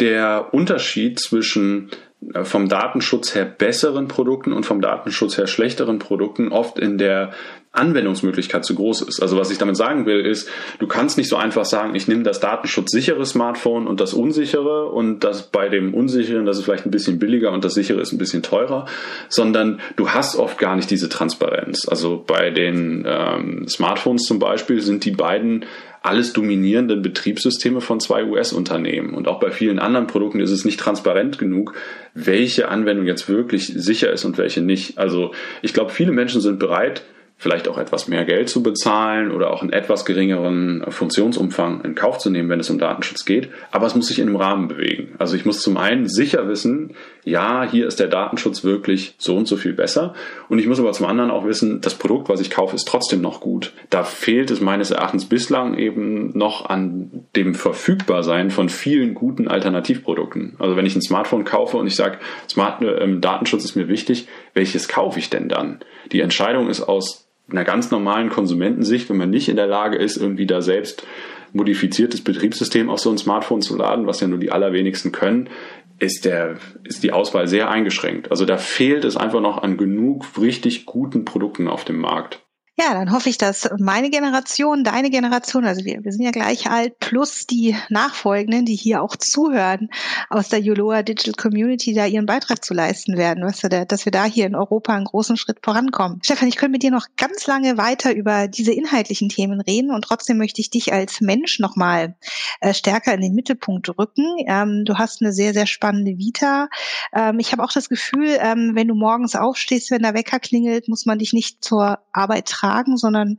[SPEAKER 2] der Unterschied zwischen äh, vom Datenschutz her besseren Produkten und vom Datenschutz her schlechteren Produkten oft in der Anwendungsmöglichkeit zu groß ist. Also was ich damit sagen will, ist, du kannst nicht so einfach sagen, ich nehme das datenschutzsichere Smartphone und das unsichere und das bei dem unsicheren, das ist vielleicht ein bisschen billiger und das sichere ist ein bisschen teurer, sondern du hast oft gar nicht diese Transparenz. Also bei den ähm, Smartphones zum Beispiel sind die beiden alles dominierenden Betriebssysteme von zwei US-Unternehmen. Und auch bei vielen anderen Produkten ist es nicht transparent genug, welche Anwendung jetzt wirklich sicher ist und welche nicht. Also ich glaube, viele Menschen sind bereit, vielleicht auch etwas mehr Geld zu bezahlen oder auch einen etwas geringeren Funktionsumfang in Kauf zu nehmen, wenn es um Datenschutz geht. Aber es muss sich in einem Rahmen bewegen. Also ich muss zum einen sicher wissen, ja, hier ist der Datenschutz wirklich so und so viel besser. Und ich muss aber zum anderen auch wissen, das Produkt, was ich kaufe, ist trotzdem noch gut. Da fehlt es meines Erachtens bislang eben noch an dem Verfügbarsein von vielen guten Alternativprodukten. Also wenn ich ein Smartphone kaufe und ich sage, Smart, äh, Datenschutz ist mir wichtig, welches kaufe ich denn dann? Die Entscheidung ist aus einer ganz normalen Konsumentensicht, wenn man nicht in der Lage ist, irgendwie da selbst modifiziertes Betriebssystem auf so ein Smartphone zu laden, was ja nur die allerwenigsten können, ist der, ist die Auswahl sehr eingeschränkt. Also da fehlt es einfach noch an genug richtig guten Produkten auf dem Markt.
[SPEAKER 1] Ja, dann hoffe ich, dass meine Generation, deine Generation, also wir, wir sind ja gleich alt, plus die Nachfolgenden, die hier auch zuhören, aus der Yuloa Digital Community da ihren Beitrag zu leisten werden, weißt du, dass wir da hier in Europa einen großen Schritt vorankommen. Stefan, ich könnte mit dir noch ganz lange weiter über diese inhaltlichen Themen reden und trotzdem möchte ich dich als Mensch nochmal äh, stärker in den Mittelpunkt rücken. Ähm, du hast eine sehr, sehr spannende Vita. Ähm, ich habe auch das Gefühl, ähm, wenn du morgens aufstehst, wenn der Wecker klingelt, muss man dich nicht zur Arbeit tragen, sondern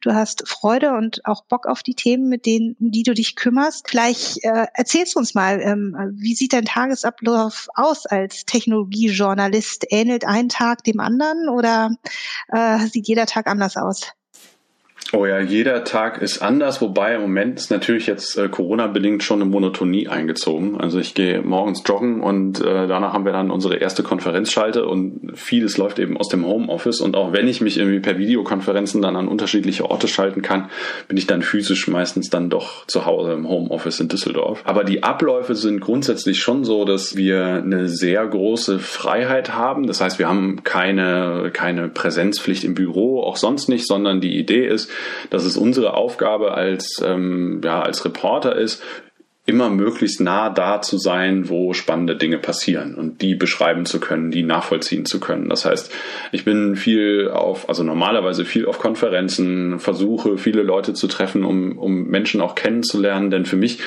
[SPEAKER 1] du hast Freude und auch Bock auf die Themen, mit denen, um die du dich kümmerst. Vielleicht äh, erzählst du uns mal, ähm, wie sieht dein Tagesablauf aus als Technologiejournalist? Ähnelt ein Tag dem anderen oder äh, sieht jeder Tag anders aus?
[SPEAKER 2] Oh ja, jeder Tag ist anders, wobei im Moment ist natürlich jetzt äh, Corona-bedingt schon eine Monotonie eingezogen. Also ich gehe morgens joggen und äh, danach haben wir dann unsere erste Konferenzschalte und vieles läuft eben aus dem Homeoffice und auch wenn ich mich irgendwie per Videokonferenzen dann an unterschiedliche Orte schalten kann, bin ich dann physisch meistens dann doch zu Hause im Homeoffice in Düsseldorf. Aber die Abläufe sind grundsätzlich schon so, dass wir eine sehr große Freiheit haben. Das heißt, wir haben keine, keine Präsenzpflicht im Büro, auch sonst nicht, sondern die Idee ist, dass es unsere Aufgabe als, ähm, ja, als Reporter ist, immer möglichst nah da zu sein, wo spannende Dinge passieren und die beschreiben zu können, die nachvollziehen zu können. Das heißt, ich bin viel auf, also normalerweise viel auf Konferenzen, versuche viele Leute zu treffen, um, um Menschen auch kennenzulernen, denn für mich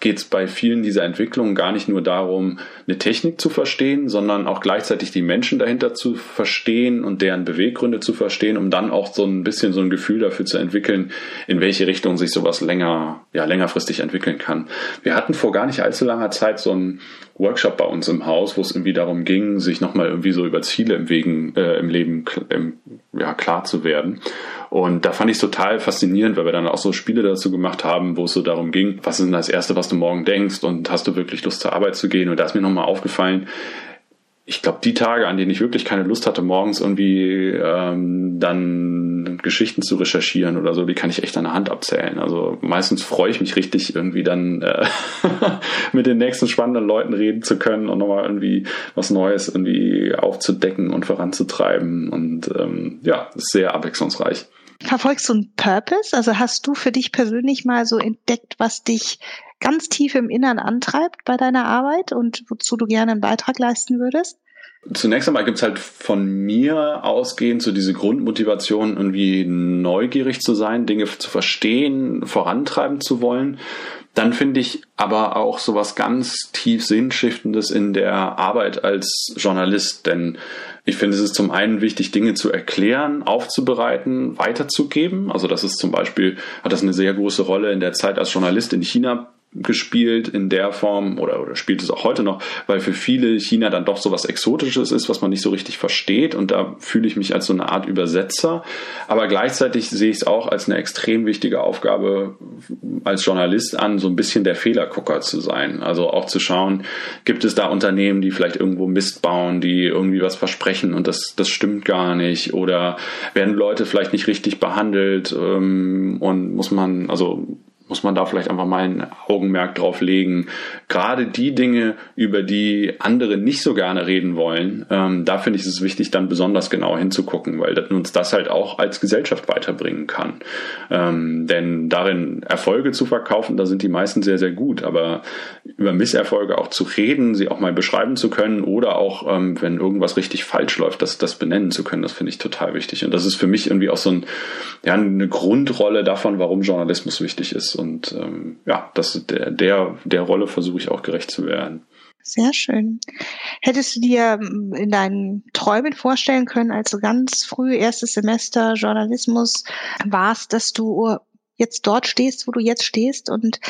[SPEAKER 2] geht es bei vielen dieser Entwicklungen gar nicht nur darum, eine Technik zu verstehen, sondern auch gleichzeitig die Menschen dahinter zu verstehen und deren Beweggründe zu verstehen, um dann auch so ein bisschen so ein Gefühl dafür zu entwickeln, in welche Richtung sich sowas länger, ja, längerfristig entwickeln kann. Wir hatten vor gar nicht allzu langer Zeit so einen Workshop bei uns im Haus, wo es irgendwie darum ging, sich nochmal irgendwie so über Ziele im, Wegen, äh, im Leben im, ja, klar zu werden. Und da fand ich es total faszinierend, weil wir dann auch so Spiele dazu gemacht haben, wo es so darum ging, was ist denn das Erste, was du morgen denkst und hast du wirklich Lust zur Arbeit zu gehen? Und da ist mir nochmal aufgefallen, ich glaube, die Tage, an denen ich wirklich keine Lust hatte, morgens irgendwie ähm, dann Geschichten zu recherchieren oder so, die kann ich echt an der Hand abzählen. Also meistens freue ich mich richtig, irgendwie dann äh, *laughs* mit den nächsten spannenden Leuten reden zu können und nochmal irgendwie was Neues irgendwie aufzudecken und voranzutreiben. Und ähm, ja, sehr abwechslungsreich.
[SPEAKER 1] Verfolgst du einen Purpose? Also hast du für dich persönlich mal so entdeckt, was dich ganz tief im Innern antreibt bei deiner Arbeit und wozu du gerne einen Beitrag leisten würdest?
[SPEAKER 2] Zunächst einmal gibt es halt von mir ausgehend so diese Grundmotivation, irgendwie neugierig zu sein, Dinge zu verstehen, vorantreiben zu wollen. Dann finde ich aber auch so was ganz tief Sinnstiftendes in der Arbeit als Journalist, denn ich finde, es ist zum einen wichtig, Dinge zu erklären, aufzubereiten, weiterzugeben. Also das ist zum Beispiel, hat das eine sehr große Rolle in der Zeit als Journalist in China gespielt in der Form oder, oder spielt es auch heute noch, weil für viele China dann doch so was Exotisches ist, was man nicht so richtig versteht und da fühle ich mich als so eine Art Übersetzer. Aber gleichzeitig sehe ich es auch als eine extrem wichtige Aufgabe als Journalist an, so ein bisschen der Fehlergucker zu sein. Also auch zu schauen, gibt es da Unternehmen, die vielleicht irgendwo Mist bauen, die irgendwie was versprechen und das, das stimmt gar nicht oder werden Leute vielleicht nicht richtig behandelt ähm, und muss man, also muss man da vielleicht einfach mal ein Augenmerk drauf legen. Gerade die Dinge, über die andere nicht so gerne reden wollen, ähm, da finde ich es wichtig, dann besonders genau hinzugucken, weil das, uns das halt auch als Gesellschaft weiterbringen kann. Ähm, denn darin Erfolge zu verkaufen, da sind die meisten sehr, sehr gut. Aber über Misserfolge auch zu reden, sie auch mal beschreiben zu können oder auch, ähm, wenn irgendwas richtig falsch läuft, das, das benennen zu können, das finde ich total wichtig. Und das ist für mich irgendwie auch so ein, ja, eine Grundrolle davon, warum Journalismus wichtig ist. Und ähm, ja, das der, der, der Rolle versuche ich auch gerecht zu werden.
[SPEAKER 1] Sehr schön. Hättest du dir ähm, in deinen Träumen vorstellen können, als du ganz früh erstes Semester Journalismus warst, dass du jetzt dort stehst, wo du jetzt stehst und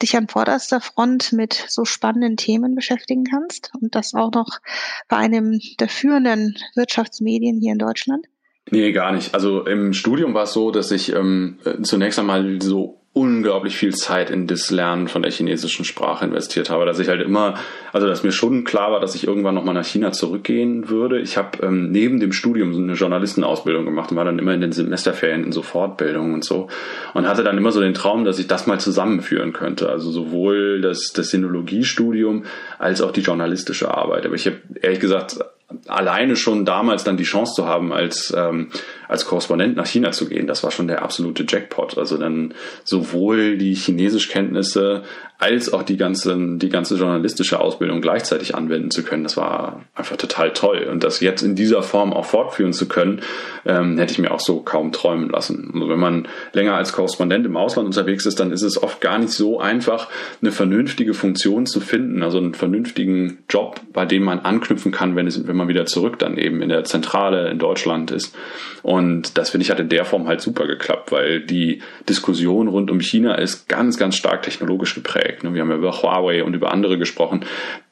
[SPEAKER 1] dich an vorderster Front mit so spannenden Themen beschäftigen kannst und das auch noch bei einem der führenden Wirtschaftsmedien hier in Deutschland?
[SPEAKER 2] Nee, gar nicht. Also im Studium war es so, dass ich ähm, zunächst einmal so unglaublich viel Zeit in das Lernen von der chinesischen Sprache investiert habe, dass ich halt immer, also dass mir schon klar war, dass ich irgendwann nochmal nach China zurückgehen würde. Ich habe ähm, neben dem Studium so eine Journalistenausbildung gemacht und war dann immer in den Semesterferien in so Fortbildungen und so und hatte dann immer so den Traum, dass ich das mal zusammenführen könnte. Also sowohl das, das Sinologiestudium als auch die journalistische Arbeit. Aber ich habe ehrlich gesagt alleine schon damals dann die Chance zu haben, als, ähm, als Korrespondent nach China zu gehen, das war schon der absolute Jackpot. Also dann sowohl die Chinesischkenntnisse als auch die ganze, die ganze journalistische Ausbildung gleichzeitig anwenden zu können, das war einfach total toll. Und das jetzt in dieser Form auch fortführen zu können, ähm, hätte ich mir auch so kaum träumen lassen. Also wenn man länger als Korrespondent im Ausland unterwegs ist, dann ist es oft gar nicht so einfach, eine vernünftige Funktion zu finden, also einen vernünftigen Job, bei dem man anknüpfen kann, wenn es, wenn man wieder zurück dann eben in der Zentrale in Deutschland ist. Und das finde ich hat in der Form halt super geklappt, weil die Diskussion rund um China ist ganz, ganz stark technologisch geprägt. Ne? Wir haben ja über Huawei und über andere gesprochen.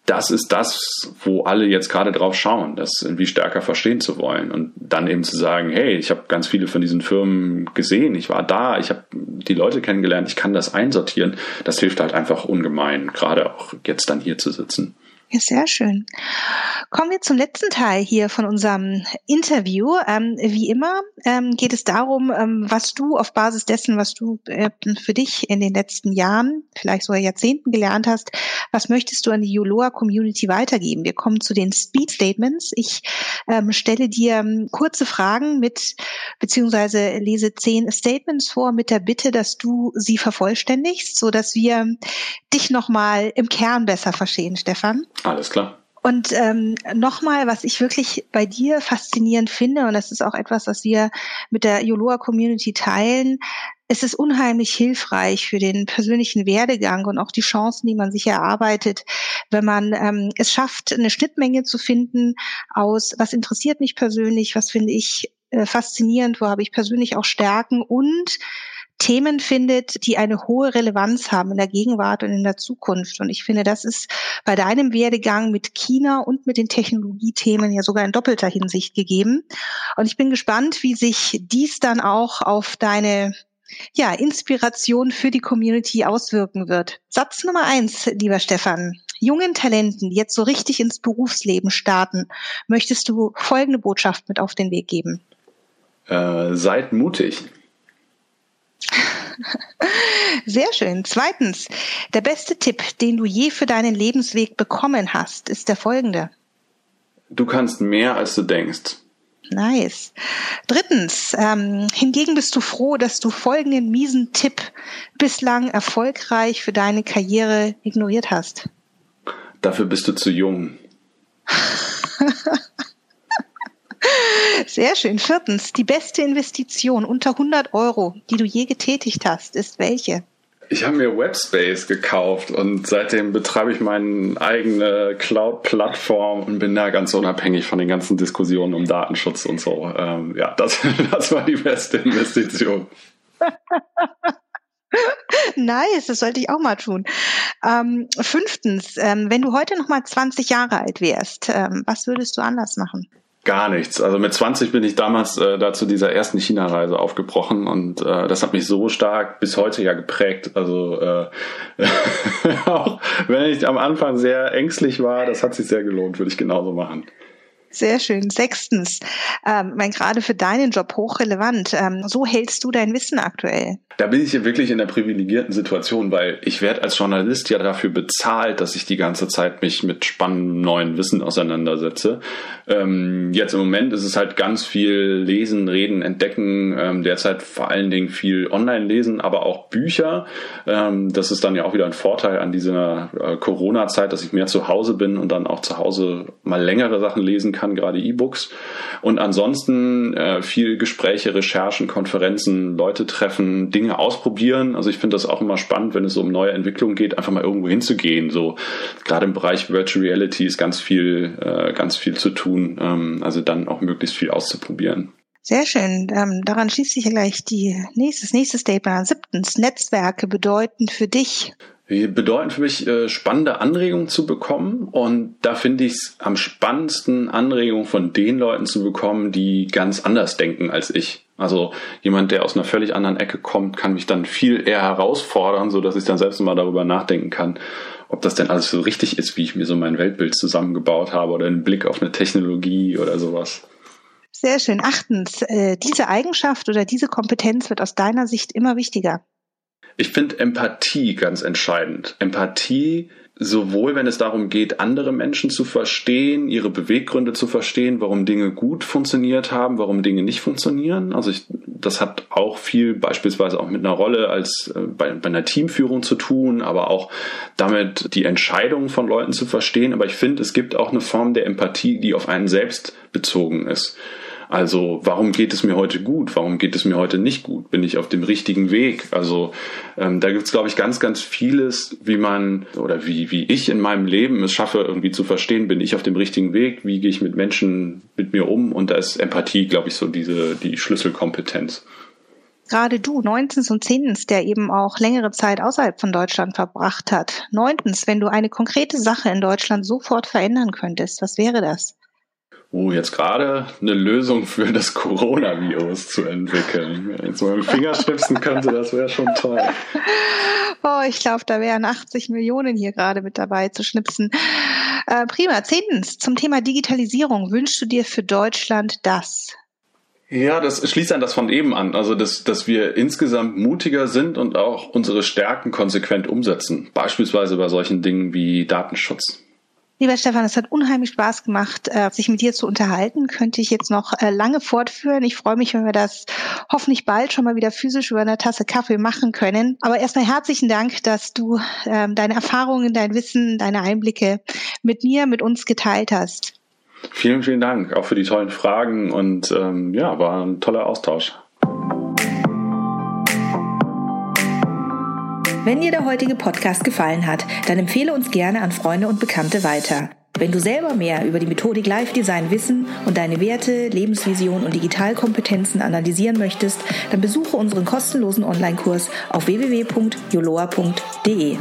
[SPEAKER 2] Das ist das, wo alle jetzt gerade drauf schauen, das irgendwie stärker verstehen zu wollen. Und dann eben zu sagen, hey, ich habe ganz viele von diesen Firmen gesehen, ich war da, ich habe die Leute kennengelernt, ich kann das einsortieren. Das hilft halt einfach ungemein, gerade auch jetzt dann hier zu sitzen.
[SPEAKER 1] Ja, sehr schön. Kommen wir zum letzten Teil hier von unserem Interview. Ähm, wie immer ähm, geht es darum, ähm, was du auf Basis dessen, was du äh, für dich in den letzten Jahren, vielleicht sogar Jahrzehnten gelernt hast, was möchtest du an die Yuloa Community weitergeben? Wir kommen zu den Speed Statements. Ich ähm, stelle dir ähm, kurze Fragen mit, beziehungsweise lese zehn Statements vor mit der Bitte, dass du sie vervollständigst, so dass wir dich nochmal im Kern besser verstehen, Stefan.
[SPEAKER 2] Alles klar.
[SPEAKER 1] Und ähm, nochmal, was ich wirklich bei dir faszinierend finde, und das ist auch etwas, was wir mit der Yoloa Community teilen, es ist unheimlich hilfreich für den persönlichen Werdegang und auch die Chancen, die man sich erarbeitet, wenn man ähm, es schafft, eine Schnittmenge zu finden aus, was interessiert mich persönlich, was finde ich äh, faszinierend, wo habe ich persönlich auch Stärken und Themen findet, die eine hohe Relevanz haben in der Gegenwart und in der Zukunft. Und ich finde, das ist bei deinem Werdegang mit China und mit den Technologiethemen ja sogar in doppelter Hinsicht gegeben. Und ich bin gespannt, wie sich dies dann auch auf deine ja, Inspiration für die Community auswirken wird. Satz Nummer eins, lieber Stefan. Jungen Talenten, die jetzt so richtig ins Berufsleben starten, möchtest du folgende Botschaft mit auf den Weg geben?
[SPEAKER 2] Äh, seid mutig.
[SPEAKER 1] Sehr schön. Zweitens, der beste Tipp, den du je für deinen Lebensweg bekommen hast, ist der folgende.
[SPEAKER 2] Du kannst mehr, als du denkst.
[SPEAKER 1] Nice. Drittens, ähm, hingegen bist du froh, dass du folgenden miesen Tipp bislang erfolgreich für deine Karriere ignoriert hast.
[SPEAKER 2] Dafür bist du zu jung. *laughs*
[SPEAKER 1] Sehr schön. Viertens, die beste Investition unter 100 Euro, die du je getätigt hast, ist welche?
[SPEAKER 2] Ich habe mir Webspace gekauft und seitdem betreibe ich meine eigene Cloud-Plattform und bin da ganz unabhängig von den ganzen Diskussionen um Datenschutz und so. Ähm, ja, das, *laughs* das war die beste Investition. *laughs*
[SPEAKER 1] nice, das sollte ich auch mal tun. Ähm, fünftens, ähm, wenn du heute noch mal 20 Jahre alt wärst, ähm, was würdest du anders machen?
[SPEAKER 2] Gar nichts. Also mit 20 bin ich damals äh, da zu dieser ersten China-Reise aufgebrochen und äh, das hat mich so stark bis heute ja geprägt. Also äh, *laughs* auch wenn ich am Anfang sehr ängstlich war, das hat sich sehr gelohnt, würde ich genauso machen.
[SPEAKER 1] Sehr schön. Sechstens, ähm, mein, gerade für deinen Job hochrelevant. Ähm, so hältst du dein Wissen aktuell.
[SPEAKER 2] Da bin ich wirklich in der privilegierten Situation, weil ich werde als Journalist ja dafür bezahlt, dass ich die ganze Zeit mich mit spannendem neuen Wissen auseinandersetze. Ähm, jetzt im Moment ist es halt ganz viel Lesen, Reden, Entdecken, ähm, derzeit vor allen Dingen viel Online-Lesen, aber auch Bücher. Ähm, das ist dann ja auch wieder ein Vorteil an dieser äh, Corona-Zeit, dass ich mehr zu Hause bin und dann auch zu Hause mal längere Sachen lesen kann, gerade E-Books. Und ansonsten äh, viel Gespräche, Recherchen, Konferenzen, Leute treffen, Dinge ausprobieren. Also ich finde das auch immer spannend, wenn es um neue Entwicklungen geht, einfach mal irgendwo hinzugehen. So gerade im Bereich Virtual Reality ist ganz viel, äh, ganz viel zu tun. Ähm, also dann auch möglichst viel auszuprobieren.
[SPEAKER 1] Sehr schön. Ähm, daran schließt sich ja gleich die nächstes, nächste Statement. Siebtens, Netzwerke bedeuten für dich
[SPEAKER 2] bedeuten für mich, äh, spannende Anregungen zu bekommen. Und da finde ich es am spannendsten, Anregungen von den Leuten zu bekommen, die ganz anders denken als ich. Also jemand, der aus einer völlig anderen Ecke kommt, kann mich dann viel eher herausfordern, so dass ich dann selbst mal darüber nachdenken kann, ob das denn alles so richtig ist, wie ich mir so mein Weltbild zusammengebaut habe oder einen Blick auf eine Technologie oder sowas.
[SPEAKER 1] Sehr schön. Achtens, äh, diese Eigenschaft oder diese Kompetenz wird aus deiner Sicht immer wichtiger.
[SPEAKER 2] Ich finde Empathie ganz entscheidend. Empathie, sowohl wenn es darum geht, andere Menschen zu verstehen, ihre Beweggründe zu verstehen, warum Dinge gut funktioniert haben, warum Dinge nicht funktionieren. Also ich, das hat auch viel beispielsweise auch mit einer Rolle als äh, bei, bei einer Teamführung zu tun, aber auch damit die Entscheidungen von Leuten zu verstehen. Aber ich finde, es gibt auch eine Form der Empathie, die auf einen selbst bezogen ist. Also warum geht es mir heute gut? Warum geht es mir heute nicht gut? Bin ich auf dem richtigen Weg? Also ähm, da gibt es, glaube ich, ganz, ganz vieles, wie man oder wie, wie ich in meinem Leben es schaffe, irgendwie zu verstehen, bin ich auf dem richtigen Weg? Wie gehe ich mit Menschen mit mir um? Und da ist Empathie, glaube ich, so diese die Schlüsselkompetenz
[SPEAKER 1] gerade du, neuntens und zehntens, der eben auch längere Zeit außerhalb von Deutschland verbracht hat. Neuntens, wenn du eine konkrete Sache in Deutschland sofort verändern könntest, was wäre das?
[SPEAKER 2] Oh, jetzt gerade eine Lösung für das Coronavirus zu entwickeln. Jetzt mal mit Fingerschnipsen könnte, das wäre schon toll.
[SPEAKER 1] Oh, ich glaube, da wären 80 Millionen hier gerade mit dabei zu schnipsen. Äh, prima. Zehntens, zum Thema Digitalisierung. Wünschst du dir für Deutschland das?
[SPEAKER 2] Ja, das schließt an das von eben an. Also, dass, dass wir insgesamt mutiger sind und auch unsere Stärken konsequent umsetzen. Beispielsweise bei solchen Dingen wie Datenschutz.
[SPEAKER 1] Lieber Stefan, es hat unheimlich Spaß gemacht, äh, sich mit dir zu unterhalten. Könnte ich jetzt noch äh, lange fortführen. Ich freue mich, wenn wir das hoffentlich bald schon mal wieder physisch über eine Tasse Kaffee machen können. Aber erstmal herzlichen Dank, dass du ähm, deine Erfahrungen, dein Wissen, deine Einblicke mit mir, mit uns geteilt hast.
[SPEAKER 2] Vielen, vielen Dank auch für die tollen Fragen und ähm, ja, war ein toller Austausch.
[SPEAKER 3] Wenn dir der heutige Podcast gefallen hat, dann empfehle uns gerne an Freunde und Bekannte weiter. Wenn du selber mehr über die Methodik Live Design wissen und deine Werte, Lebensvision und Digitalkompetenzen analysieren möchtest, dann besuche unseren kostenlosen Online-Kurs auf www.joloa.de.